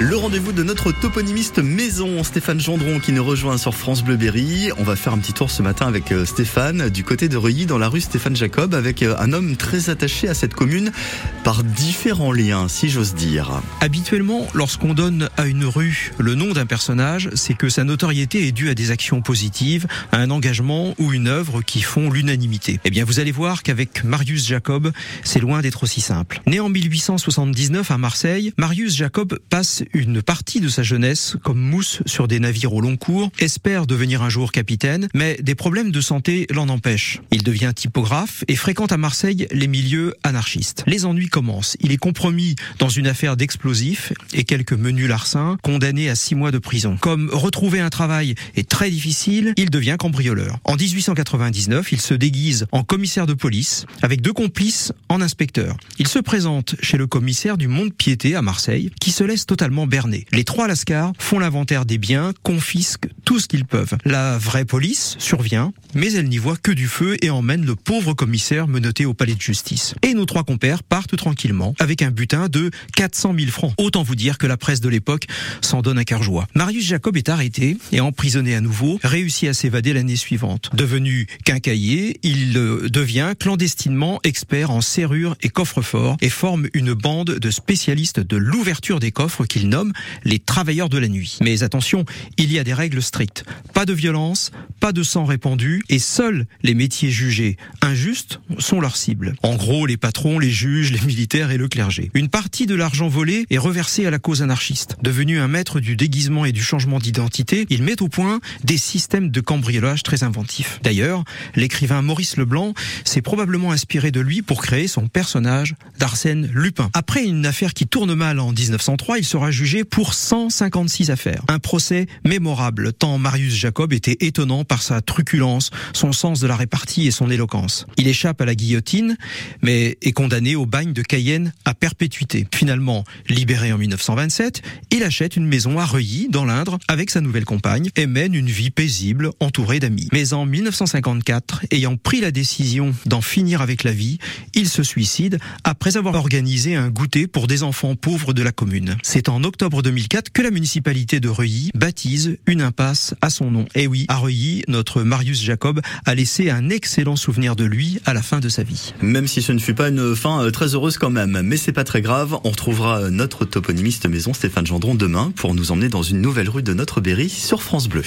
Le rendez-vous de notre toponymiste maison, Stéphane Gendron, qui nous rejoint sur France Bleu Berry. On va faire un petit tour ce matin avec euh, Stéphane du côté de Reuilly, dans la rue Stéphane Jacob, avec euh, un homme très attaché à cette commune par différents liens, si j'ose dire. Habituellement, lorsqu'on donne à une rue le nom d'un personnage, c'est que sa notoriété est due à des actions positives, à un engagement ou une œuvre qui font l'unanimité. Eh bien, vous allez voir qu'avec Marius Jacob, c'est loin d'être aussi simple. Né en 1879 à Marseille, Marius Jacob passe une partie de sa jeunesse comme mousse sur des navires au long cours, espère devenir un jour capitaine, mais des problèmes de santé l'en empêchent. Il devient typographe et fréquente à Marseille les milieux anarchistes. Les ennuis commencent. Il est compromis dans une affaire d'explosifs et quelques menus larcins, condamnés à six mois de prison. Comme retrouver un travail est très difficile, il devient cambrioleur. En 1899, il se déguise en commissaire de police avec deux complices en inspecteur. Il se présente chez le commissaire du Mont-Piété à Marseille, qui se laisse totalement Les trois Lascars font l'inventaire des biens, confisquent tout ce qu'ils peuvent. La vraie police survient, mais elle n'y voit que du feu et emmène le pauvre commissaire menotté au palais de justice. Et nos trois compères partent tranquillement avec un butin de 400 000 francs. Autant vous dire que la presse de l'époque s'en donne un cœur joie. Marius Jacob est arrêté et emprisonné à nouveau, réussit à s'évader l'année suivante. Devenu quincailler, il euh, devient clandestinement expert en serrure et coffre-fort et forme une bande de spécialistes de l'ouverture des coffres qu'il nomme les travailleurs de la nuit. Mais attention, il y a des règles Pas de violence, pas de sang répandu, et seuls les métiers jugés injustes sont leurs cibles. En gros, les patrons, les juges, les militaires et le clergé. Une partie de l'argent volé est reversée à la cause anarchiste. Devenu un maître du déguisement et du changement d'identité, il met au point des systèmes de cambriolage très inventifs. D'ailleurs, l'écrivain Maurice Leblanc s'est probablement inspiré de lui pour créer son personnage d'Arsène Lupin. Après une affaire qui tourne mal en 1903, il sera jugé pour 156 affaires. Un procès mémorable, Marius Jacob était étonnant par sa truculence, son sens de la répartie et son éloquence. Il échappe à la guillotine, mais est condamné au bagne de Cayenne à perpétuité. Finalement, libéré en 1927, il achète une maison à Reuilly, dans l'Indre, avec sa nouvelle compagne, et mène une vie paisible, entourée d'amis. Mais en 1954, ayant pris la décision d'en finir avec la vie, il se suicide après avoir organisé un goûter pour des enfants pauvres de la commune. C'est en octobre 2004 que la municipalité de Reuilly baptise une impasse à son nom. Et eh oui, à Reuilly, notre Marius Jacob a laissé un excellent souvenir de lui à la fin de sa vie. Même si ce ne fut pas une fin euh, très heureuse quand même, mais c'est pas très grave, on retrouvera notre toponymiste maison Stéphane Gendron demain pour nous emmener dans une nouvelle rue de Notre Berry sur France Bleu.